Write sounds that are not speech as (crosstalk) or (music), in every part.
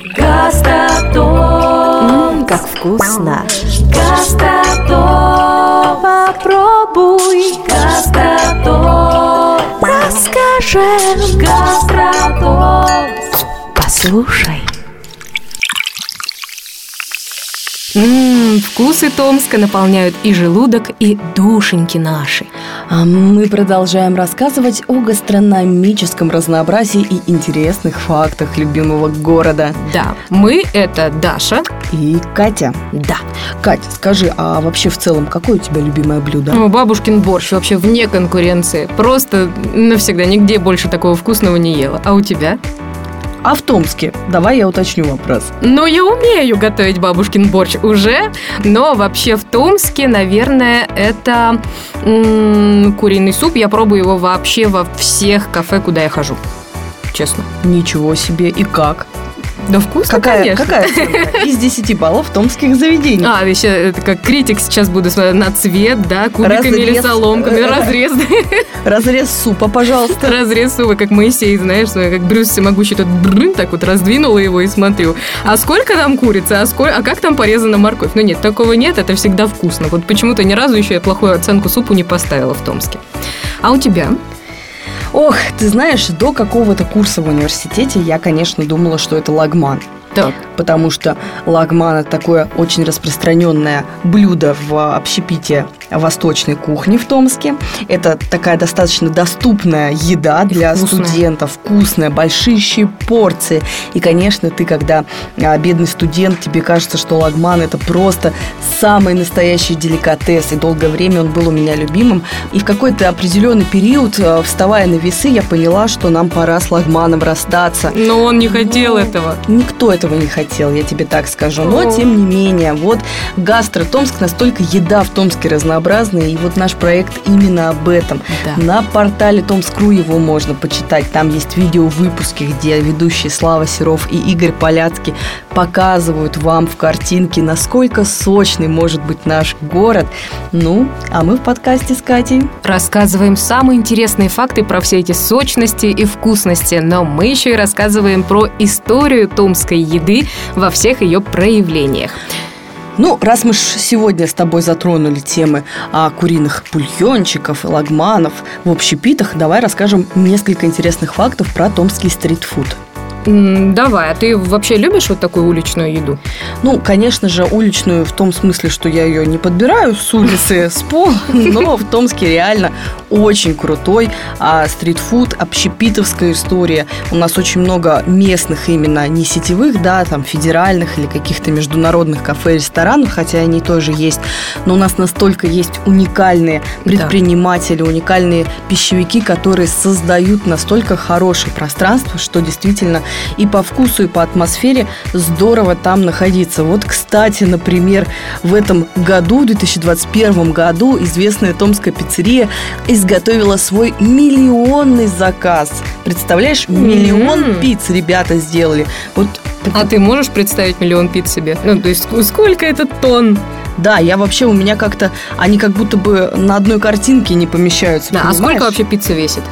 Гастатон. как вкусно. Гастатон. Попробуй. Гастатон. Расскажем. Гастратон. Послушай. Ммм, вкусы Томска наполняют и желудок, и душеньки наши. А мы продолжаем рассказывать о гастрономическом разнообразии и интересных фактах любимого города. Да, мы — это Даша. И Катя. Да. Катя, скажи, а вообще в целом какое у тебя любимое блюдо? Ну, бабушкин борщ вообще вне конкуренции. Просто навсегда нигде больше такого вкусного не ела. А у тебя? А в Томске? Давай я уточню вопрос. Ну, я умею готовить бабушкин борщ уже, но вообще в Томске, наверное, это м, куриный суп. Я пробую его вообще во всех кафе, куда я хожу. Честно. Ничего себе. И как? Да вкусно, Какая, конечно. какая (laughs) оценка из 10 баллов томских заведений? А, еще это как критик сейчас буду смотреть на цвет, да, кубиками или соломками, (laughs) разрез, Разрез супа, пожалуйста. разрез сува, как Моисей, знаешь, как Брюс всемогущий, тут брын, так вот раздвинула его и смотрю. А сколько там курицы, а, сколько, а как там порезана морковь? Ну нет, такого нет, это всегда вкусно. Вот почему-то ни разу еще я плохую оценку супу не поставила в Томске. А у тебя? Ох, ты знаешь, до какого-то курса в университете я, конечно, думала, что это лагман. Так. потому что лагман – это такое очень распространенное блюдо в общепите восточной кухни в Томске. Это такая достаточно доступная еда для вкусная. студентов, вкусная, большущие порции. И, конечно, ты, когда а, бедный студент, тебе кажется, что лагман – это просто самый настоящий деликатес. И долгое время он был у меня любимым. И в какой-то определенный период, а, вставая на весы, я поняла, что нам пора с лагманом расстаться. Но он не хотел Ну, этого. Никто этого не хотел, я тебе так скажу. Но, О. тем не менее, вот Гастро Томск, настолько еда в Томске разнообразная, и вот наш проект именно об этом. Да. На портале Томскру его можно почитать. Там есть видео-выпуски, где ведущие Слава Серов и Игорь Поляцкий показывают вам в картинке, насколько сочный может быть наш город. Ну, а мы в подкасте с Катей. Рассказываем самые интересные факты про все эти сочности и вкусности, но мы еще и рассказываем про историю томской еды во всех ее проявлениях. Ну, раз мы ж сегодня с тобой затронули темы а, куриных бульончиков и лагманов в общепитах, давай расскажем несколько интересных фактов про томский стритфуд. Давай, а ты вообще любишь вот такую уличную еду? Ну, конечно же, уличную в том смысле, что я ее не подбираю с улицы, с пола, (laughs) но в Томске реально очень крутой а, стритфуд, общепитовская история. У нас очень много местных именно, не сетевых, да, там, федеральных или каких-то международных кафе, ресторанов, хотя они тоже есть. Но у нас настолько есть уникальные предприниматели, уникальные пищевики, которые создают настолько хорошее пространство, что действительно и по вкусу, и по атмосфере здорово там находиться. Вот, кстати, например, в этом году, в 2021 году, известная томская пиццерия изготовила свой миллионный заказ. Представляешь, миллион М. пиц ребята сделали. Вот А ты можешь представить миллион пиц себе? Ну, то есть сколько это тонн? да, я вообще у меня как-то они как будто бы на одной картинке не помещаются. Да, а понимаешь? сколько вообще пицца весит?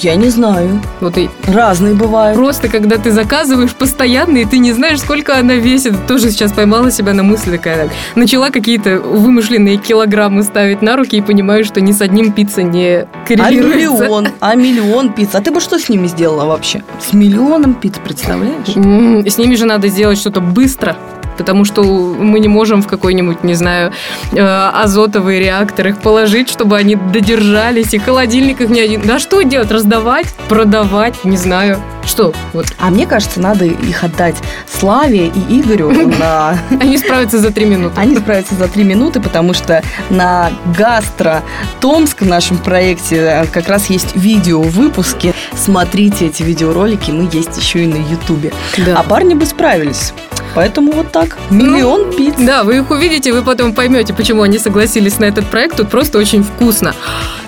Я не знаю. Вот и Разные бывают. просто, когда ты заказываешь постоянно, и ты не знаешь, сколько она весит. Тоже сейчас поймала себя на мысли такая. так, Начала какие-то вымышленные килограммы ставить на руки и понимаю, что ни с одним пицца не А коррелируется. миллион, а миллион пиц. А ты бы что с ними сделала вообще? С миллионом пиц, представляешь? М, С ними же надо сделать что-то быстро. Потому что мы не можем в какой-нибудь, не знаю, э, азотовый реактор их положить, чтобы они додержались, и холодильник их не один. Да что делать? Раздавать? Продавать? Не знаю. Что? Вот. А мне кажется, надо их отдать Славе и Игорю (laughs) на... Они справятся за три минуты. Они справятся за три минуты, потому что на Гастро Томск в нашем проекте э, как раз есть видео-выпуски. Смотрите эти видеоролики, мы есть еще и на Ютубе. Да. А парни бы справились. Поэтому вот так. Миллион пиц. Да, вы их увидите, вы потом поймете, почему они согласились на этот проект. Тут просто очень вкусно.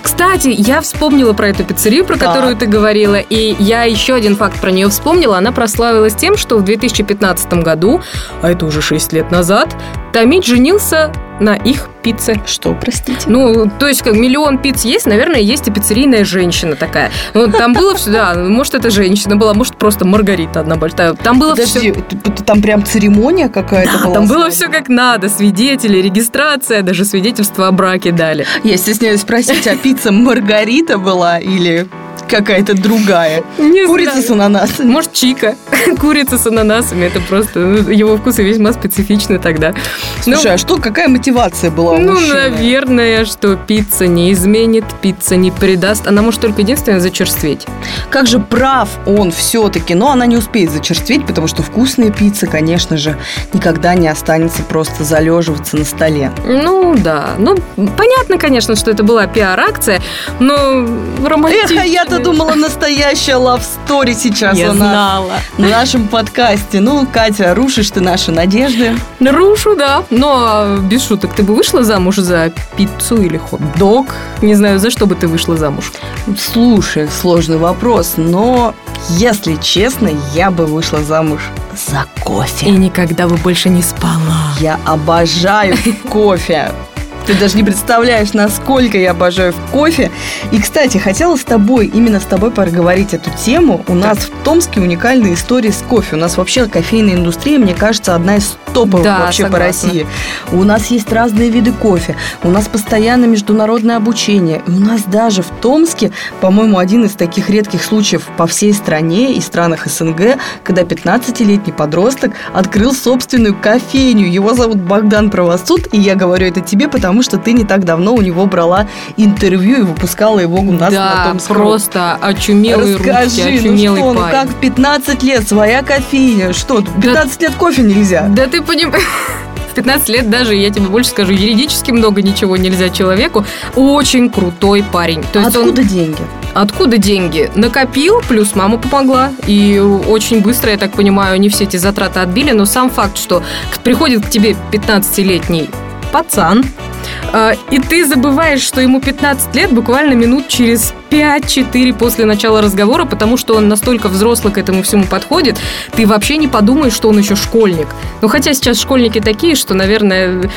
Кстати, я вспомнила про эту пиццерию, про Так. которую ты говорила, и я еще один факт про нее вспомнила. Она прославилась тем, что в 2015 году, а это уже 6 лет назад, Томить женился на их пицце. Что, простите? Ну, то есть, как миллион пиц есть, наверное, есть и пиццерийная женщина такая. Ну, там было все, да, может, это женщина была, может, просто Маргарита одна большая. Там было Подожди, все... там прям церемония какая-то Да, была? там было все как надо, свидетели, регистрация, даже свидетельство о браке дали. Я стесняюсь спросить, а пицца Маргарита была или какая-то другая? Не Курица знаю. с ананасами. Может, чика, (laughs) курица с ананасами, это просто, ну, его вкусы весьма специфичны тогда. Ну, Слушай, а что, какая мотивация была у Ну, мужчины? наверное, что пицца не изменит, пицца не предаст. Она может только единственное зачерстветь. Как же прав он все-таки, но она не успеет зачерстветь, потому что вкусная пицца, конечно же, никогда не останется просто залеживаться на столе. Ну, да. Ну, понятно, конечно, что это была пиар-акция, но романтично. Эх, а я-то думала, настоящая love story сейчас Я у нас знала. на нашем подкасте. Ну, Катя, рушишь ты наши надежды. Рушу, да. Но без шуток, ты бы вышла замуж за пиццу или хот-дог? Не знаю, за что бы ты вышла замуж. Слушай, сложный вопрос, но, если честно, я бы вышла замуж за И кофе. никогда бы больше не спала. Я обожаю (laughs) кофе. Ты даже не представляешь, насколько я обожаю кофе. И, кстати, хотела с тобой, именно с тобой поговорить эту тему. У нас в Томске уникальные истории с кофе. У нас вообще кофейная индустрия, мне кажется, одна из топовых Да, вообще по согласна. России. У нас есть разные виды кофе. У нас постоянно международное обучение. И у нас даже в Томске, по-моему, один из таких редких случаев по всей стране и странах СНГ, когда 15-летний подросток открыл собственную кофейню. Его зовут Богдан Правосуд, и я говорю это тебе, потому что ты не так давно у него брала интервью и выпускала его у нас на да, Томском. просто очумелые Расскажи, ну очумелый что, ну парень. как в 15 лет своя кофейня? Что, 15 лет кофе нельзя? Да ты понимаешь... (laughs) В 15 лет даже, я тебе больше скажу, юридически много ничего нельзя человеку. Очень крутой парень. То есть он- Откуда деньги? Откуда деньги? Накопил, плюс мама помогла. И очень быстро, я так понимаю, не все эти затраты отбили. Но сам факт, что приходит к тебе 15-летний пацан, и ты забываешь, что ему 15 лет буквально минут через 5-4 после начала разговора, потому что он настолько взрослый к этому всему подходит, ты вообще не подумаешь, что он еще школьник. Ну, хотя сейчас школьники такие, что, наверное,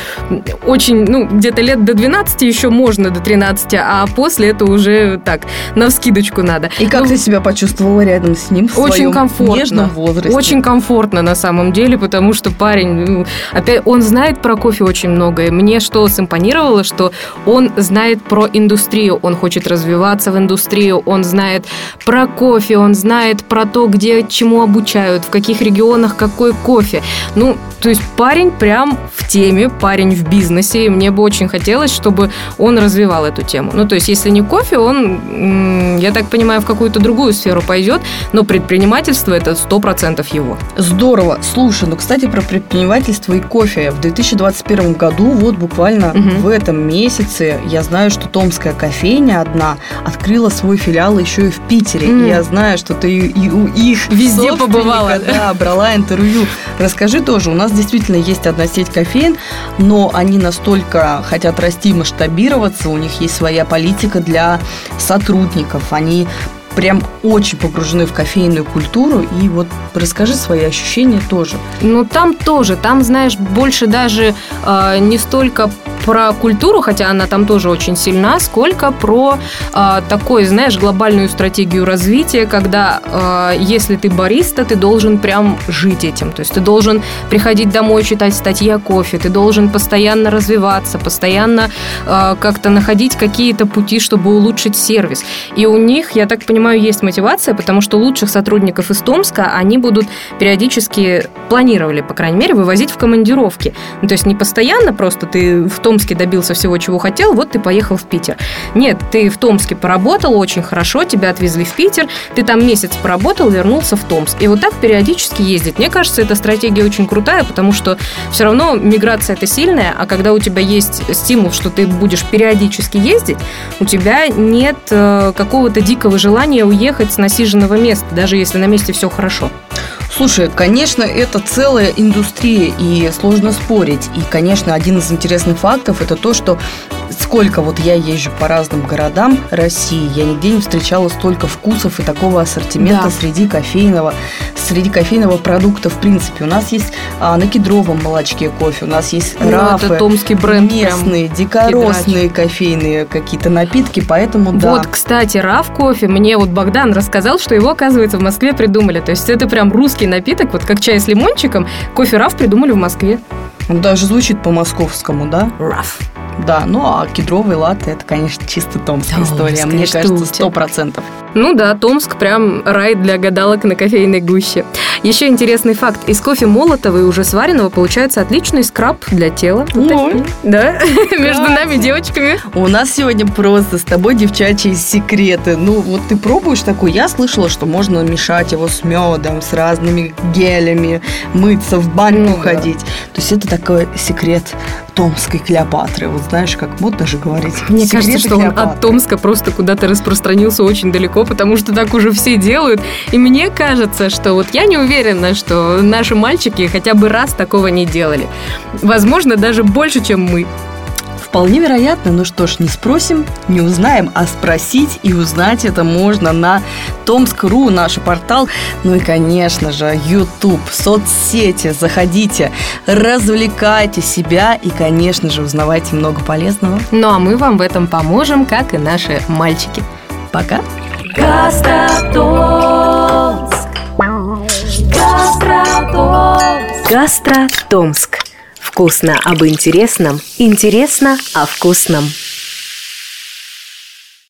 очень, ну, где-то лет до 12 еще можно, до 13, а после это уже так, на вскидочку надо. И как Ну, ты себя почувствовала рядом с ним в Очень своем комфортно. нежном возрасте? Очень комфортно на самом деле, потому что парень, ну, опять, он знает про кофе очень многое. Мне что симпонировало, что он знает про индустрию, он хочет развиваться в индустрию, он знает про кофе, он знает про то, где чему обучают, в каких регионах какой кофе. Ну, то есть парень прям в теме, парень в бизнесе, и мне бы очень хотелось, чтобы он развивал эту тему. Ну, то есть, если не кофе, он, я так понимаю, в какую-то другую сферу пойдет, но предпринимательство это 100% его. Здорово. Слушай, ну, кстати, про предпринимательство и кофе. В 2021 году, вот буквально Мгм. В этом месяце, я знаю, что Томская кофейня одна открыла свой филиал еще и в Питере. М. И я знаю, что ты и у их Везде побывала, Да, брала интервью. Расскажи тоже, у нас действительно есть одна сеть кофеин, но они настолько хотят расти и масштабироваться, у них есть своя политика для сотрудников, они прям очень погружены в кофейную культуру. И вот расскажи свои ощущения тоже. Ну, там тоже, там, знаешь, больше даже э, не столько про культуру, хотя она там тоже очень сильна, сколько про э, такой, знаешь, глобальную стратегию развития, когда э, если ты бариста, ты должен прям жить этим. То есть ты должен приходить домой, читать статьи о кофе, ты должен постоянно развиваться, постоянно э, как-то находить какие-то пути, чтобы улучшить сервис. И у них, я так понимаю, есть мотивация, потому что лучших сотрудников из Томска они будут периодически планировали, по крайней мере, вывозить в командировки. Ну, то есть не постоянно просто ты в Томске добился всего, чего хотел, вот ты поехал в Питер. Нет, ты в Томске поработал очень хорошо, тебя отвезли в Питер, ты там месяц поработал, вернулся в Томск. И вот так периодически ездить. Мне кажется, эта стратегия очень крутая, потому что все равно миграция это сильная, а когда у тебя есть стимул, что ты будешь периодически ездить, у тебя нет э, какого-то дикого желания уехать с насиженного места, даже если на месте все хорошо. Слушай, конечно, это целая индустрия, и сложно спорить. И, конечно, один из интересных фактов – это то, что сколько вот я езжу по разным городам России, я нигде не встречала столько вкусов и такого ассортимента Да. среди кофейного, среди кофейного продукта в принципе. У нас есть а, на кедровом молочке кофе, у нас есть Ну, рафы, это томский бренд прям. местные, дикоросные кофейные какие-то напитки, поэтому да. Вот, кстати, Раф кофе, мне вот Богдан рассказал, что его, оказывается, в Москве придумали. То есть это прям русский напиток, вот как чай с лимончиком. Кофе Раф придумали в Москве. Он даже звучит по-московскому, да? Раф. Да, ну а кедровый латте это, конечно, чисто томская Томская история. Мне кажется, сто процентов. Ну да, Томск прям рай для гадалок на кофейной гуще. Еще интересный факт. Из кофе молотого и уже сваренного получается отличный скраб для тела. Вот Ой. Да, (laughs) между нами, девочками. У нас сегодня просто с тобой девчачьи секреты. Ну, вот ты пробуешь такой. Я слышала, что можно мешать его с медом, с разными гелями, мыться, в баньку Ну ходить. То есть это такой секрет томской Клеопатры. Вот знаешь, как модно же говорить. Мне кажется, что он от Томска просто куда-то распространился очень далеко, потому что так уже все делают. И мне кажется, что вот я не уверена, что наши мальчики хотя бы раз такого не делали. Возможно, даже больше, чем мы. Вполне вероятно. Ну что ж, не спросим, не узнаем, а спросить и узнать это можно на Томск.ру, наш портал. Ну и, конечно же, YouTube, соцсети. Заходите, развлекайте себя и, конечно же, узнавайте много полезного. Ну а мы вам в этом поможем, как и наши мальчики. Пока! Гастротомск. Гастротомск. Гастро Томск. Вкусно об интересном, интересно о вкусном.